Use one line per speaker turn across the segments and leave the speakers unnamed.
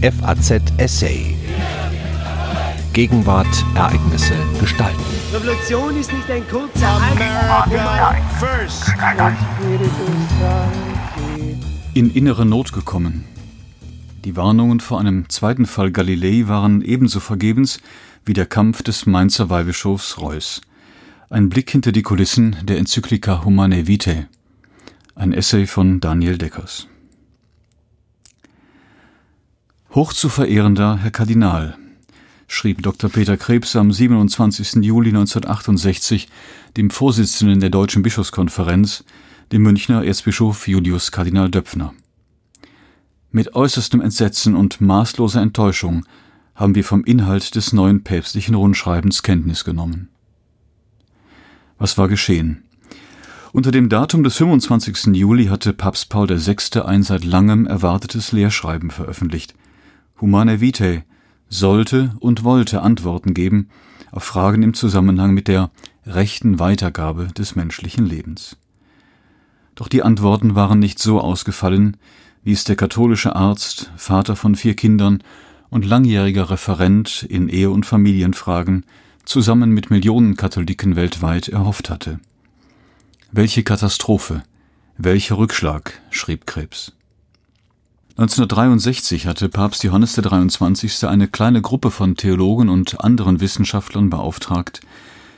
FAZ Essay. Gegenwart, Ereignisse, Gestalten.
Revolution ist nicht ein kurzer first.
In innere Not gekommen. Die Warnungen vor einem zweiten Fall Galilei waren ebenso vergebens wie der Kampf des Mainzer Weihbischofs Reuß. Ein Blick hinter die Kulissen der Enzyklika Humanae Vitae. Ein Essay von Daniel Deckers. Hoch zu verehrender Herr Kardinal, schrieb Dr. Peter Krebs am 27. Juli 1968 dem Vorsitzenden der Deutschen Bischofskonferenz, dem Münchner Erzbischof Julius Kardinal Döpfner. Mit äußerstem Entsetzen und maßloser Enttäuschung haben wir vom Inhalt des neuen päpstlichen Rundschreibens Kenntnis genommen. Was war geschehen? Unter dem Datum des 25. Juli hatte Papst Paul VI. ein seit langem erwartetes Lehrschreiben veröffentlicht. Humane Vitae sollte und wollte Antworten geben auf Fragen im Zusammenhang mit der rechten Weitergabe des menschlichen Lebens. Doch die Antworten waren nicht so ausgefallen, wie es der katholische Arzt, Vater von vier Kindern und langjähriger Referent in Ehe- und Familienfragen zusammen mit Millionen Katholiken weltweit erhofft hatte. Welche Katastrophe, welcher Rückschlag, schrieb Krebs. 1963 hatte Papst Johannes der 23. eine kleine Gruppe von Theologen und anderen Wissenschaftlern beauftragt,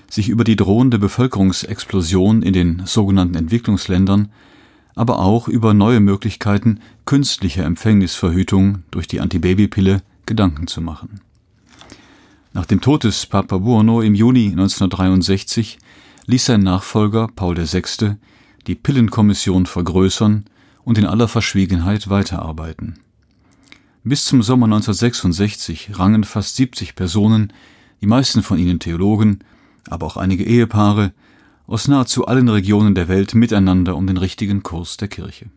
sich über die drohende Bevölkerungsexplosion in den sogenannten Entwicklungsländern, aber auch über neue Möglichkeiten künstlicher Empfängnisverhütung durch die Antibabypille Gedanken zu machen. Nach dem Tod des Papa Buono im Juni 1963 ließ sein Nachfolger Paul VI. die Pillenkommission vergrößern und in aller Verschwiegenheit weiterarbeiten. Bis zum Sommer 1966 rangen fast 70 Personen, die meisten von ihnen Theologen, aber auch einige Ehepaare, aus nahezu allen Regionen der Welt miteinander um den richtigen Kurs der Kirche.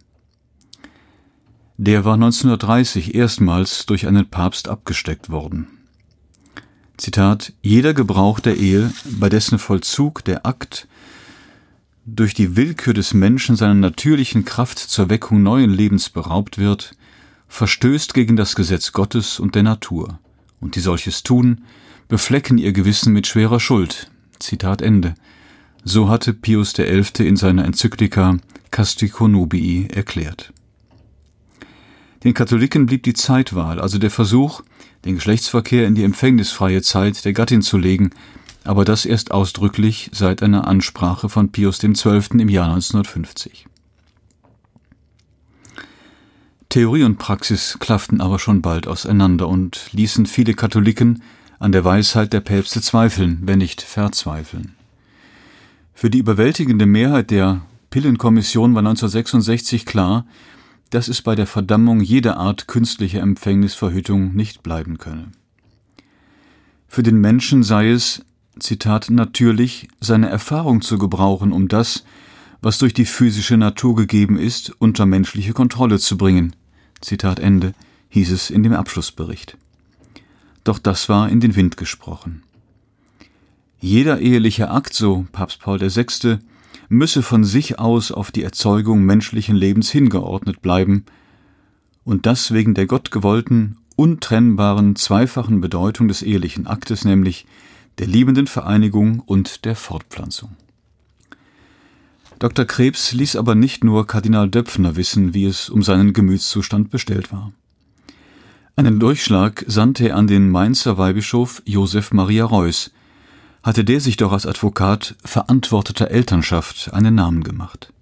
Der war 1930 erstmals durch einen Papst abgesteckt worden. Zitat, jeder Gebrauch der Ehe, bei dessen Vollzug der Akt durch die Willkür des Menschen seiner natürlichen Kraft zur Weckung neuen Lebens beraubt wird, verstößt gegen das Gesetz Gottes und der Natur, und die solches tun, beflecken ihr Gewissen mit schwerer Schuld. Zitat Ende. So hatte Pius XI. in seiner Enzyklika Castico Nubii erklärt. Den Katholiken blieb die Zeitwahl, also der Versuch, den Geschlechtsverkehr in die empfängnisfreie Zeit der Gattin zu legen, aber das erst ausdrücklich seit einer Ansprache von Pius XII. im Jahr 1950. Theorie und Praxis klafften aber schon bald auseinander und ließen viele Katholiken an der Weisheit der Päpste zweifeln, wenn nicht verzweifeln. Für die überwältigende Mehrheit der Pillenkommission war 1966 klar, dass es bei der Verdammung jeder Art künstlicher Empfängnisverhütung nicht bleiben könne. Für den Menschen sei es, Zitat, natürlich, seine Erfahrung zu gebrauchen, um das, was durch die physische Natur gegeben ist, unter menschliche Kontrolle zu bringen. Zitat Ende, hieß es in dem Abschlussbericht. Doch das war in den Wind gesprochen. Jeder eheliche Akt, so Papst Paul VI., müsse von sich aus auf die Erzeugung menschlichen Lebens hingeordnet bleiben, und das wegen der gottgewollten, untrennbaren, zweifachen Bedeutung des ehelichen Aktes, nämlich der liebenden Vereinigung und der Fortpflanzung. Dr. Krebs ließ aber nicht nur Kardinal Döpfner wissen, wie es um seinen Gemütszustand bestellt war. Einen Durchschlag sandte er an den Mainzer Weihbischof Josef Maria Reuß, hatte der sich doch als Advokat verantworteter Elternschaft einen Namen gemacht.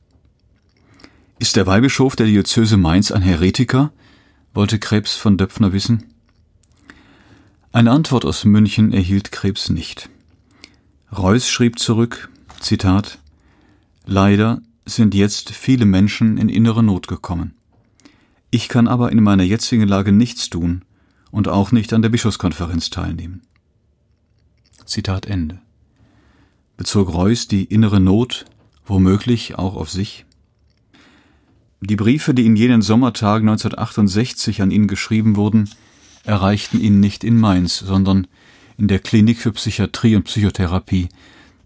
Ist der Weihbischof der Diözese Mainz ein Heretiker? wollte Krebs von Döpfner wissen. Eine Antwort aus München erhielt Krebs nicht. Reuß schrieb zurück, Zitat, Leider sind jetzt viele Menschen in innere Not gekommen. Ich kann aber in meiner jetzigen Lage nichts tun und auch nicht an der Bischofskonferenz teilnehmen. Zitat Ende. Bezog Reuß die innere Not womöglich auch auf sich? Die Briefe, die in jenen Sommertagen 1968 an ihn geschrieben wurden, erreichten ihn nicht in Mainz, sondern in der Klinik für Psychiatrie und Psychotherapie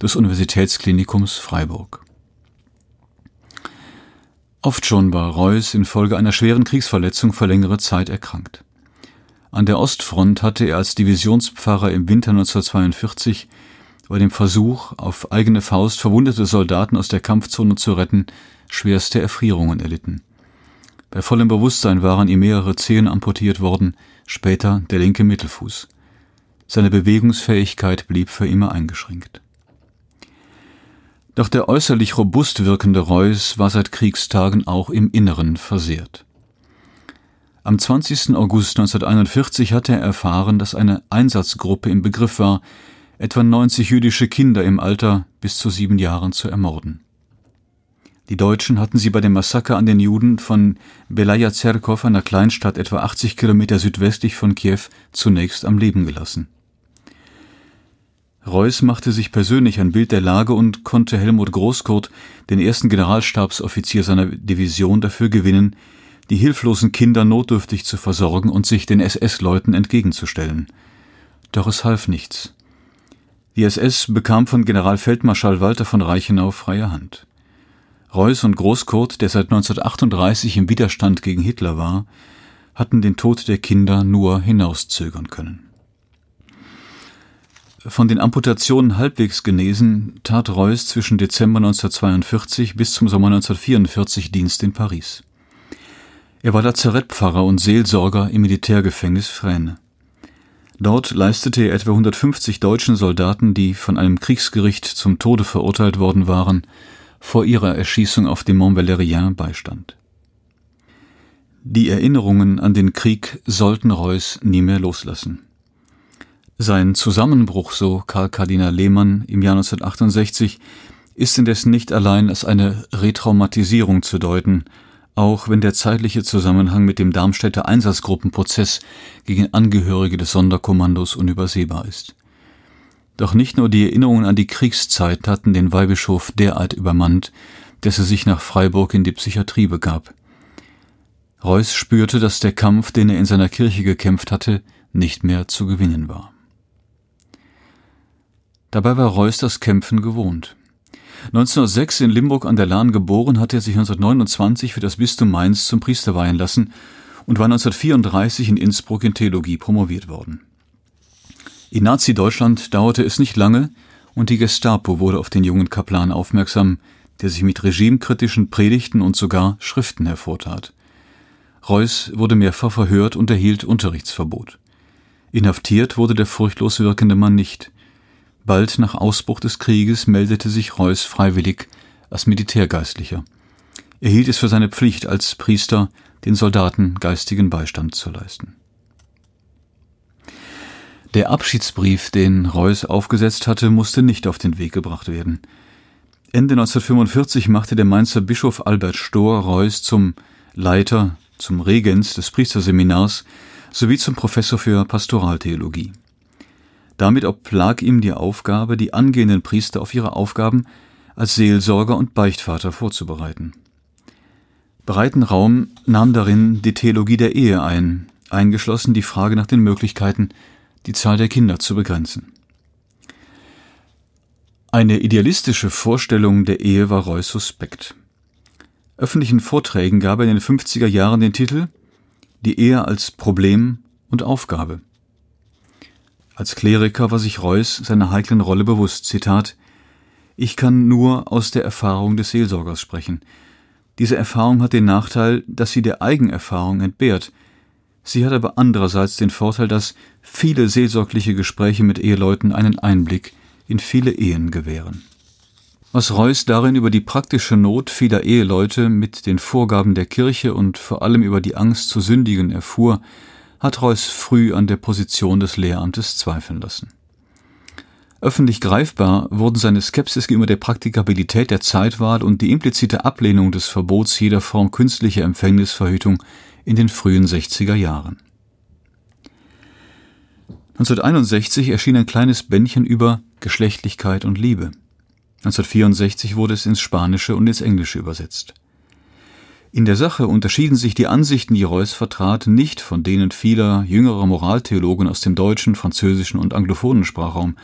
des Universitätsklinikums Freiburg. Oft schon war Reuß infolge einer schweren Kriegsverletzung für längere Zeit erkrankt. An der Ostfront hatte er als Divisionspfarrer im Winter 1942 bei dem Versuch, auf eigene Faust verwundete Soldaten aus der Kampfzone zu retten, schwerste Erfrierungen erlitten. Bei vollem Bewusstsein waren ihm mehrere Zehen amputiert worden, später der linke Mittelfuß. Seine Bewegungsfähigkeit blieb für immer eingeschränkt. Doch der äußerlich robust wirkende Reuss war seit Kriegstagen auch im Inneren versehrt. Am 20. August 1941 hatte er erfahren, dass eine Einsatzgruppe im Begriff war, etwa 90 jüdische Kinder im Alter bis zu sieben Jahren zu ermorden. Die Deutschen hatten sie bei dem Massaker an den Juden von Belaya Zerkov, einer Kleinstadt etwa 80 Kilometer südwestlich von Kiew, zunächst am Leben gelassen. Reuß machte sich persönlich ein Bild der Lage und konnte Helmut Großkurt, den ersten Generalstabsoffizier seiner Division, dafür gewinnen, die hilflosen Kinder notdürftig zu versorgen und sich den SS-Leuten entgegenzustellen. Doch es half nichts. Die SS bekam von Generalfeldmarschall Walter von Reichenau freie Hand. Reuß und Großkurt, der seit 1938 im Widerstand gegen Hitler war, hatten den Tod der Kinder nur hinauszögern können. Von den Amputationen halbwegs genesen, tat Reuß zwischen Dezember 1942 bis zum Sommer 1944 Dienst in Paris. Er war Lazarettpfarrer und Seelsorger im Militärgefängnis Fresnes. Dort leistete er etwa 150 deutschen Soldaten, die von einem Kriegsgericht zum Tode verurteilt worden waren, vor ihrer Erschießung auf dem Mont Valérien Beistand. Die Erinnerungen an den Krieg sollten Reuß nie mehr loslassen. Sein Zusammenbruch, so Karl Kardinal Lehmann im Jahr 1968, ist indessen nicht allein als eine Retraumatisierung zu deuten, auch wenn der zeitliche Zusammenhang mit dem Darmstädter Einsatzgruppenprozess gegen Angehörige des Sonderkommandos unübersehbar ist. Doch nicht nur die Erinnerungen an die Kriegszeit hatten den Weihbischof derart übermannt, dass er sich nach Freiburg in die Psychiatrie begab. Reuß spürte, dass der Kampf, den er in seiner Kirche gekämpft hatte, nicht mehr zu gewinnen war. Dabei war Reuß das Kämpfen gewohnt. 1906 in Limburg an der Lahn geboren, hatte er sich 1929 für das Bistum Mainz zum Priester weihen lassen und war 1934 in Innsbruck in Theologie promoviert worden. In Nazi-Deutschland dauerte es nicht lange und die Gestapo wurde auf den jungen Kaplan aufmerksam, der sich mit regimekritischen Predigten und sogar Schriften hervortat. Reuß wurde mehrfach verhört und erhielt Unterrichtsverbot. Inhaftiert wurde der furchtlos wirkende Mann nicht. Bald nach Ausbruch des Krieges meldete sich Reuß freiwillig als Militärgeistlicher. Er hielt es für seine Pflicht als Priester, den Soldaten geistigen Beistand zu leisten. Der Abschiedsbrief, den Reuß aufgesetzt hatte, musste nicht auf den Weg gebracht werden. Ende 1945 machte der Mainzer Bischof Albert Stohr Reuß zum Leiter, zum Regens des Priesterseminars sowie zum Professor für Pastoraltheologie. Damit oblag ihm die Aufgabe, die angehenden Priester auf ihre Aufgaben als Seelsorger und Beichtvater vorzubereiten. Breiten Raum nahm darin die Theologie der Ehe ein, eingeschlossen die Frage nach den Möglichkeiten, die Zahl der Kinder zu begrenzen. Eine idealistische Vorstellung der Ehe war Roy suspekt. Öffentlichen Vorträgen gab er in den 50er Jahren den Titel Die Ehe als Problem und Aufgabe. Als Kleriker war sich Reuß seiner heiklen Rolle bewusst. Zitat Ich kann nur aus der Erfahrung des Seelsorgers sprechen. Diese Erfahrung hat den Nachteil, dass sie der Eigenerfahrung entbehrt. Sie hat aber andererseits den Vorteil, dass viele seelsorgliche Gespräche mit Eheleuten einen Einblick in viele Ehen gewähren. Was Reuß darin über die praktische Not vieler Eheleute mit den Vorgaben der Kirche und vor allem über die Angst zu sündigen erfuhr, hat Reuß früh an der Position des Lehramtes zweifeln lassen. Öffentlich greifbar wurden seine Skepsis gegenüber der Praktikabilität der Zeitwahl und die implizite Ablehnung des Verbots jeder Form künstlicher Empfängnisverhütung in den frühen 60er Jahren. 1961 erschien ein kleines Bändchen über Geschlechtlichkeit und Liebe. 1964 wurde es ins Spanische und ins Englische übersetzt. In der Sache unterschieden sich die Ansichten, die Reuß vertrat, nicht von denen vieler jüngerer Moraltheologen aus dem deutschen, französischen und anglophonen Sprachraum.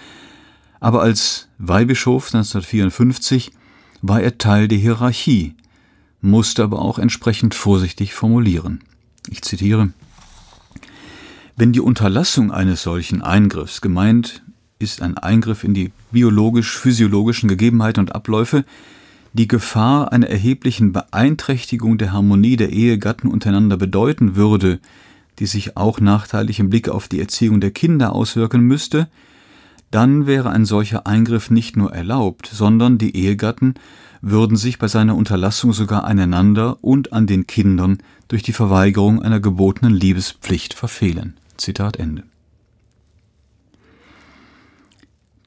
Aber als Weihbischof 1954 war er Teil der Hierarchie, musste aber auch entsprechend vorsichtig formulieren. Ich zitiere Wenn die Unterlassung eines solchen Eingriffs gemeint ist ein Eingriff in die biologisch-physiologischen Gegebenheiten und Abläufe, die Gefahr einer erheblichen Beeinträchtigung der Harmonie der Ehegatten untereinander bedeuten würde, die sich auch nachteilig im Blick auf die Erziehung der Kinder auswirken müsste, dann wäre ein solcher Eingriff nicht nur erlaubt, sondern die Ehegatten würden sich bei seiner Unterlassung sogar aneinander und an den Kindern durch die Verweigerung einer gebotenen Liebespflicht verfehlen. Zitat Ende.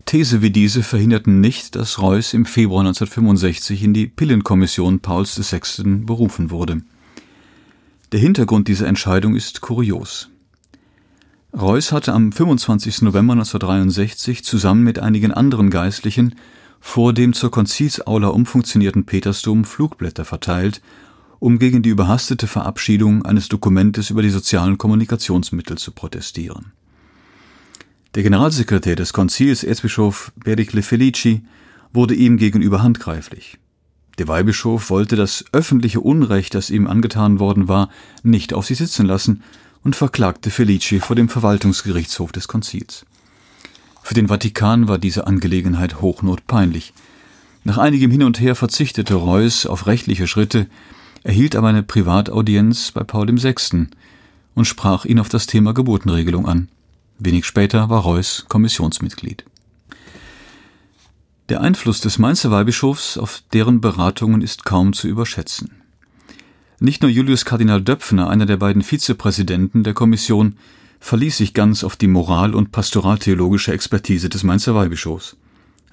These wie diese verhinderten nicht, dass Reuß im Februar 1965 in die Pillenkommission Pauls VI. berufen wurde. Der Hintergrund dieser Entscheidung ist kurios. Reuß hatte am 25. November 1963 zusammen mit einigen anderen Geistlichen vor dem zur Konzilsaula umfunktionierten Petersdom Flugblätter verteilt, um gegen die überhastete Verabschiedung eines Dokumentes über die sozialen Kommunikationsmittel zu protestieren. Der Generalsekretär des Konzils, Erzbischof Pericle Felici, wurde ihm gegenüber handgreiflich. Der Weihbischof wollte das öffentliche Unrecht, das ihm angetan worden war, nicht auf sich sitzen lassen und verklagte Felici vor dem Verwaltungsgerichtshof des Konzils. Für den Vatikan war diese Angelegenheit hochnotpeinlich. Nach einigem Hin und Her verzichtete Reuß auf rechtliche Schritte, erhielt aber eine Privataudienz bei Paul VI. und sprach ihn auf das Thema Geburtenregelung an. Wenig später war Reuß Kommissionsmitglied. Der Einfluss des Mainzer Weihbischofs auf deren Beratungen ist kaum zu überschätzen. Nicht nur Julius Kardinal Döpfner, einer der beiden Vizepräsidenten der Kommission, verließ sich ganz auf die moral- und pastoraltheologische Expertise des Mainzer Weihbischofs.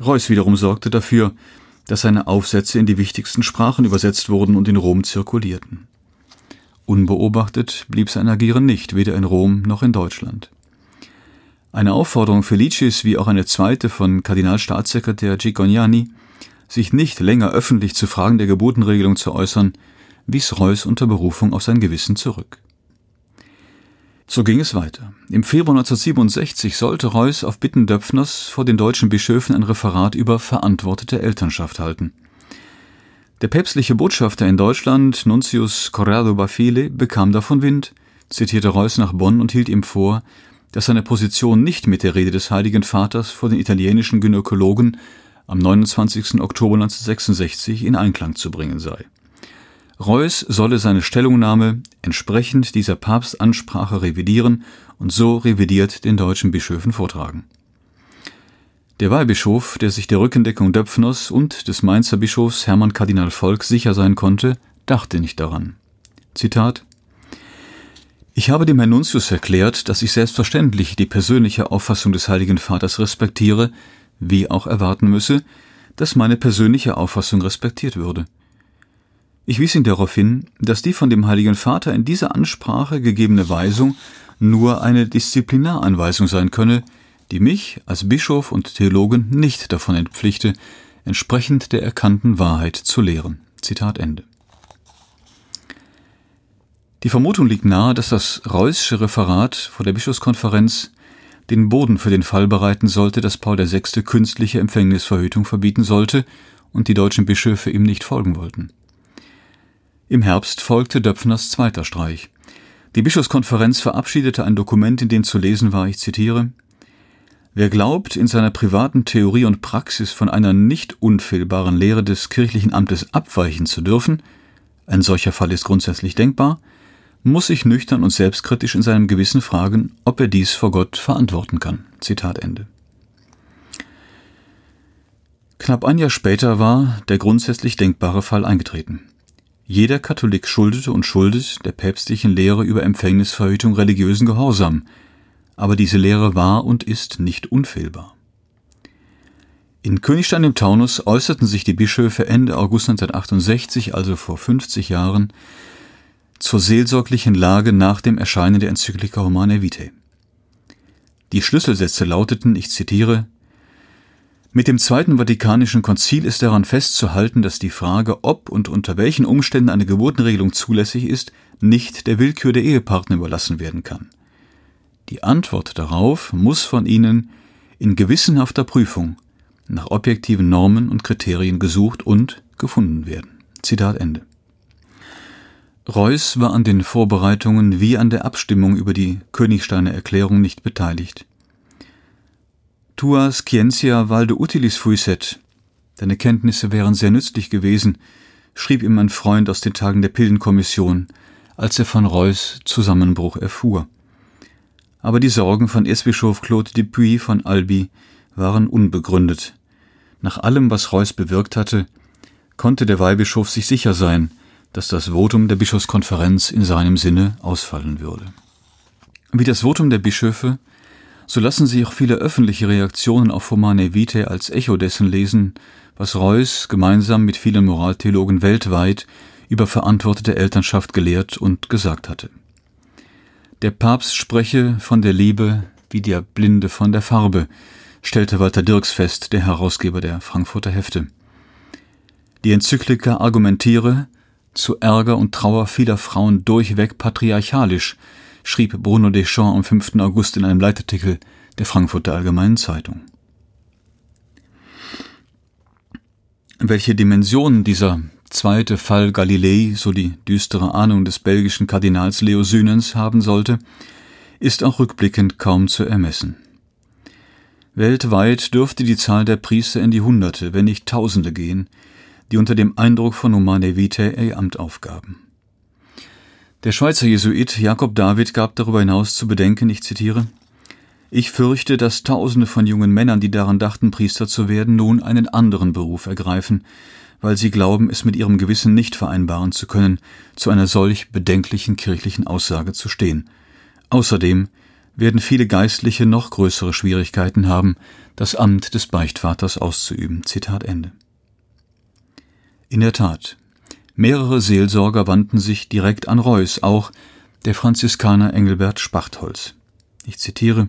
Reuß wiederum sorgte dafür, dass seine Aufsätze in die wichtigsten Sprachen übersetzt wurden und in Rom zirkulierten. Unbeobachtet blieb sein Agieren nicht, weder in Rom noch in Deutschland. Eine Aufforderung Felicis wie auch eine zweite von Kardinalstaatssekretär Cicognani, sich nicht länger öffentlich zu Fragen der Geburtenregelung zu äußern, wies Reuß unter Berufung auf sein Gewissen zurück. So ging es weiter. Im Februar 1967 sollte Reuß auf Bitten Döpfners vor den deutschen Bischöfen ein Referat über verantwortete Elternschaft halten. Der päpstliche Botschafter in Deutschland, Nuntius Corrado Bafile, bekam davon Wind, zitierte Reuß nach Bonn und hielt ihm vor, dass seine Position nicht mit der Rede des Heiligen Vaters vor den italienischen Gynäkologen am 29. Oktober 1966 in Einklang zu bringen sei. Reuß solle seine Stellungnahme entsprechend dieser Papstansprache revidieren und so revidiert den deutschen Bischöfen vortragen. Der Weihbischof, der sich der Rückendeckung Döpfners und des Mainzer Bischofs Hermann Kardinal Volk sicher sein konnte, dachte nicht daran. Zitat ich habe dem Herrn Nuntius erklärt, dass ich selbstverständlich die persönliche Auffassung des Heiligen Vaters respektiere, wie auch erwarten müsse, dass meine persönliche Auffassung respektiert würde. Ich wies ihn darauf hin, dass die von dem Heiligen Vater in dieser Ansprache gegebene Weisung nur eine Disziplinaranweisung sein könne, die mich als Bischof und Theologen nicht davon entpflichte, entsprechend der erkannten Wahrheit zu lehren. Zitat Ende. Die Vermutung liegt nahe, dass das Reußsche Referat vor der Bischofskonferenz den Boden für den Fall bereiten sollte, dass Paul VI. künstliche Empfängnisverhütung verbieten sollte und die deutschen Bischöfe ihm nicht folgen wollten. Im Herbst folgte Döpfners zweiter Streich. Die Bischofskonferenz verabschiedete ein Dokument, in dem zu lesen war, ich zitiere, Wer glaubt, in seiner privaten Theorie und Praxis von einer nicht unfehlbaren Lehre des kirchlichen Amtes abweichen zu dürfen, ein solcher Fall ist grundsätzlich denkbar, muss sich nüchtern und selbstkritisch in seinem Gewissen fragen, ob er dies vor Gott verantworten kann. Zitat Ende. Knapp ein Jahr später war der grundsätzlich denkbare Fall eingetreten. Jeder Katholik schuldete und schuldet der päpstlichen Lehre über Empfängnisverhütung religiösen Gehorsam, aber diese Lehre war und ist nicht unfehlbar. In Königstein im Taunus äußerten sich die Bischöfe Ende August 1968, also vor 50 Jahren, zur seelsorglichen Lage nach dem Erscheinen der Enzyklika Humanae Vitae. Die Schlüsselsätze lauteten, ich zitiere, mit dem Zweiten Vatikanischen Konzil ist daran festzuhalten, dass die Frage, ob und unter welchen Umständen eine Geburtenregelung zulässig ist, nicht der Willkür der Ehepartner überlassen werden kann. Die Antwort darauf muss von ihnen in gewissenhafter Prüfung nach objektiven Normen und Kriterien gesucht und gefunden werden. Zitat Ende. Reuß war an den Vorbereitungen wie an der Abstimmung über die Königsteiner Erklärung nicht beteiligt. Tua scientia valde utilis fuisset, deine Kenntnisse wären sehr nützlich gewesen, schrieb ihm ein Freund aus den Tagen der Pillenkommission, als er von Reuß Zusammenbruch erfuhr. Aber die Sorgen von Erzbischof Claude Dupuis von Albi waren unbegründet. Nach allem, was Reuß bewirkt hatte, konnte der Weihbischof sich sicher sein, dass das Votum der Bischofskonferenz in seinem Sinne ausfallen würde. Wie das Votum der Bischöfe, so lassen sich auch viele öffentliche Reaktionen auf Humane Vitae als Echo dessen lesen, was Reuß gemeinsam mit vielen Moraltheologen weltweit über verantwortete Elternschaft gelehrt und gesagt hatte. Der Papst spreche von der Liebe wie der Blinde von der Farbe, stellte Walter Dirks fest, der Herausgeber der Frankfurter Hefte. Die Enzyklika argumentiere, zu Ärger und Trauer vieler Frauen durchweg patriarchalisch, schrieb Bruno Deschamps am 5. August in einem Leitartikel der Frankfurter Allgemeinen Zeitung. Welche Dimensionen dieser zweite Fall Galilei, so die düstere Ahnung des belgischen Kardinals Leo Sünens haben sollte, ist auch rückblickend kaum zu ermessen. Weltweit dürfte die Zahl der Priester in die Hunderte, wenn nicht Tausende gehen, die unter dem Eindruck von Humane Vitae ihr Amt aufgaben. Der Schweizer Jesuit Jakob David gab darüber hinaus zu bedenken, ich zitiere, ich fürchte, dass Tausende von jungen Männern, die daran dachten, Priester zu werden, nun einen anderen Beruf ergreifen, weil sie glauben, es mit ihrem Gewissen nicht vereinbaren zu können, zu einer solch bedenklichen kirchlichen Aussage zu stehen. Außerdem werden viele Geistliche noch größere Schwierigkeiten haben, das Amt des Beichtvaters auszuüben. Zitat Ende. In der Tat, mehrere Seelsorger wandten sich direkt an Reuß, auch der Franziskaner Engelbert Spachtholz. Ich zitiere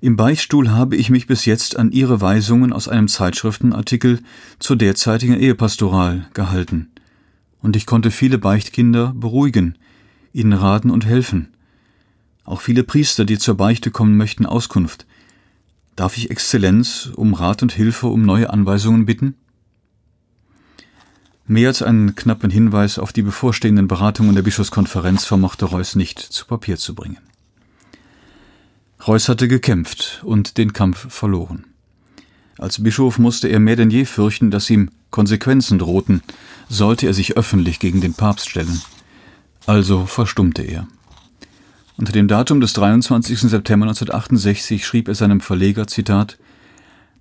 Im Beichtstuhl habe ich mich bis jetzt an Ihre Weisungen aus einem Zeitschriftenartikel zur derzeitigen Ehepastoral gehalten, und ich konnte viele Beichtkinder beruhigen, ihnen raten und helfen. Auch viele Priester, die zur Beichte kommen möchten, Auskunft. Darf ich Exzellenz um Rat und Hilfe um neue Anweisungen bitten? Mehr als einen knappen Hinweis auf die bevorstehenden Beratungen der Bischofskonferenz vermochte Reuß nicht zu Papier zu bringen. Reuß hatte gekämpft und den Kampf verloren. Als Bischof musste er mehr denn je fürchten, dass ihm Konsequenzen drohten, sollte er sich öffentlich gegen den Papst stellen. Also verstummte er. Unter dem Datum des 23. September 1968 schrieb er seinem Verleger, Zitat,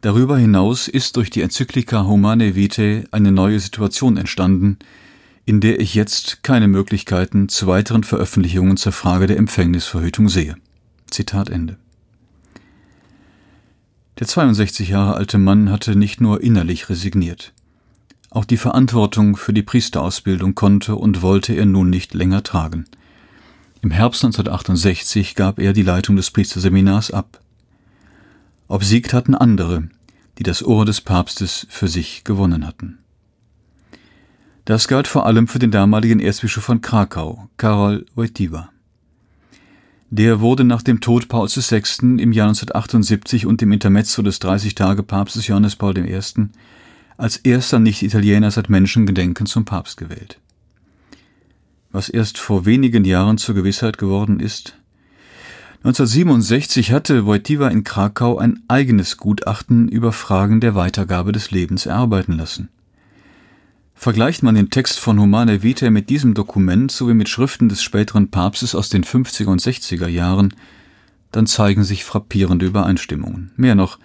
Darüber hinaus ist durch die Enzyklika Humane Vitae eine neue Situation entstanden, in der ich jetzt keine Möglichkeiten zu weiteren Veröffentlichungen zur Frage der Empfängnisverhütung sehe. Zitat Ende. Der 62 Jahre alte Mann hatte nicht nur innerlich resigniert. Auch die Verantwortung für die Priesterausbildung konnte und wollte er nun nicht länger tragen. Im Herbst 1968 gab er die Leitung des Priesterseminars ab. Obsiegt hatten andere, die das Ohr des Papstes für sich gewonnen hatten. Das galt vor allem für den damaligen Erzbischof von Krakau, Karol Wojtyła. Der wurde nach dem Tod Pauls VI. im Jahr 1978 und dem Intermezzo des 30-Tage-Papstes Johannes Paul I. als erster Nicht-Italiener seit Menschengedenken zum Papst gewählt. Was erst vor wenigen Jahren zur Gewissheit geworden ist, 1967 hatte Wojtyła in Krakau ein eigenes Gutachten über Fragen der Weitergabe des Lebens erarbeiten lassen. Vergleicht man den Text von Humane Vitae mit diesem Dokument sowie mit Schriften des späteren Papstes aus den 50er und 60er Jahren, dann zeigen sich frappierende Übereinstimmungen. Mehr noch,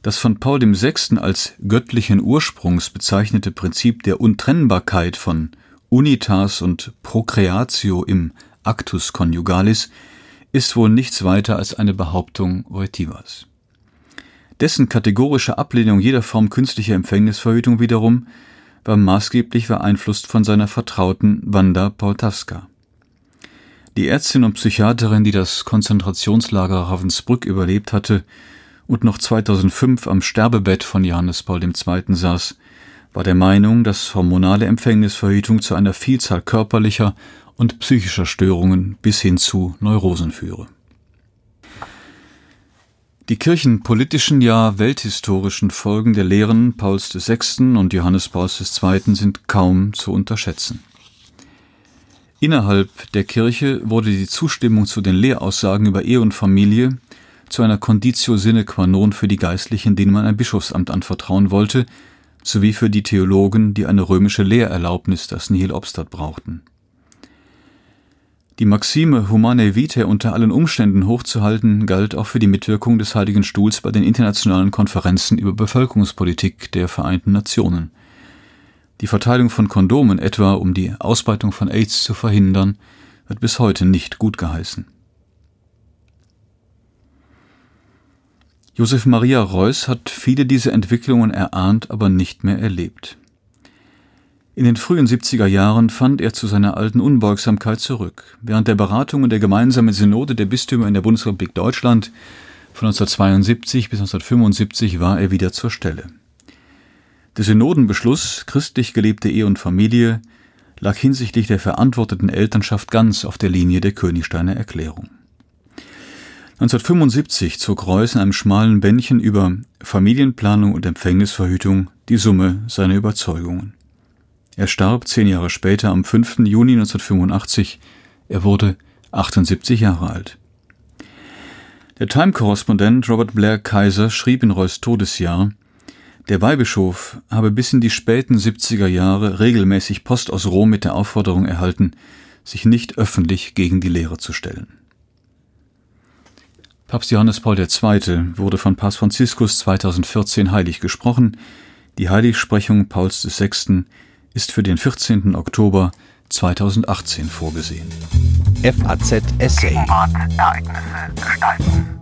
das von Paul VI. als göttlichen Ursprungs bezeichnete Prinzip der Untrennbarkeit von Unitas und Procreatio im Actus Conjugalis ist wohl nichts weiter als eine Behauptung Reutivas. Dessen kategorische Ablehnung jeder Form künstlicher Empfängnisverhütung wiederum war maßgeblich beeinflusst von seiner Vertrauten Wanda Poltawska. Die Ärztin und Psychiaterin, die das Konzentrationslager Ravensbrück überlebt hatte und noch 2005 am Sterbebett von Johannes Paul II. saß, war der Meinung, dass hormonale Empfängnisverhütung zu einer Vielzahl körperlicher und psychischer Störungen bis hin zu Neurosen führe. Die kirchenpolitischen, ja welthistorischen Folgen der Lehren Pauls VI. und Johannes Pauls II. sind kaum zu unterschätzen. Innerhalb der Kirche wurde die Zustimmung zu den Lehraussagen über Ehe und Familie zu einer Conditio sine qua non für die Geistlichen, denen man ein Bischofsamt anvertrauen wollte, sowie für die Theologen, die eine römische Lehrerlaubnis, das Nihil Obstat, brauchten. Die Maxime Humanae Vitae unter allen Umständen hochzuhalten galt auch für die Mitwirkung des Heiligen Stuhls bei den internationalen Konferenzen über Bevölkerungspolitik der Vereinten Nationen. Die Verteilung von Kondomen etwa, um die Ausbreitung von AIDS zu verhindern, wird bis heute nicht gut geheißen. Josef Maria Reuß hat viele dieser Entwicklungen erahnt, aber nicht mehr erlebt. In den frühen 70er Jahren fand er zu seiner alten Unbeugsamkeit zurück. Während der Beratungen der gemeinsamen Synode der Bistümer in der Bundesrepublik Deutschland von 1972 bis 1975 war er wieder zur Stelle. Der Synodenbeschluss christlich gelebte Ehe und Familie lag hinsichtlich der verantworteten Elternschaft ganz auf der Linie der Königsteiner Erklärung. 1975 zog Reuß in einem schmalen Bändchen über Familienplanung und Empfängnisverhütung die Summe seiner Überzeugungen. Er starb zehn Jahre später am 5. Juni 1985. Er wurde 78 Jahre alt. Der Time-Korrespondent Robert Blair Kaiser schrieb in Reuß Todesjahr, der Weihbischof habe bis in die späten 70er Jahre regelmäßig Post aus Rom mit der Aufforderung erhalten, sich nicht öffentlich gegen die Lehre zu stellen. Papst Johannes Paul II. wurde von Papst Franziskus 2014 heilig gesprochen. Die Heiligsprechung Pauls VI ist für den 14. Oktober 2018 vorgesehen.
FAZ Essay.
Ereignisse gestalten.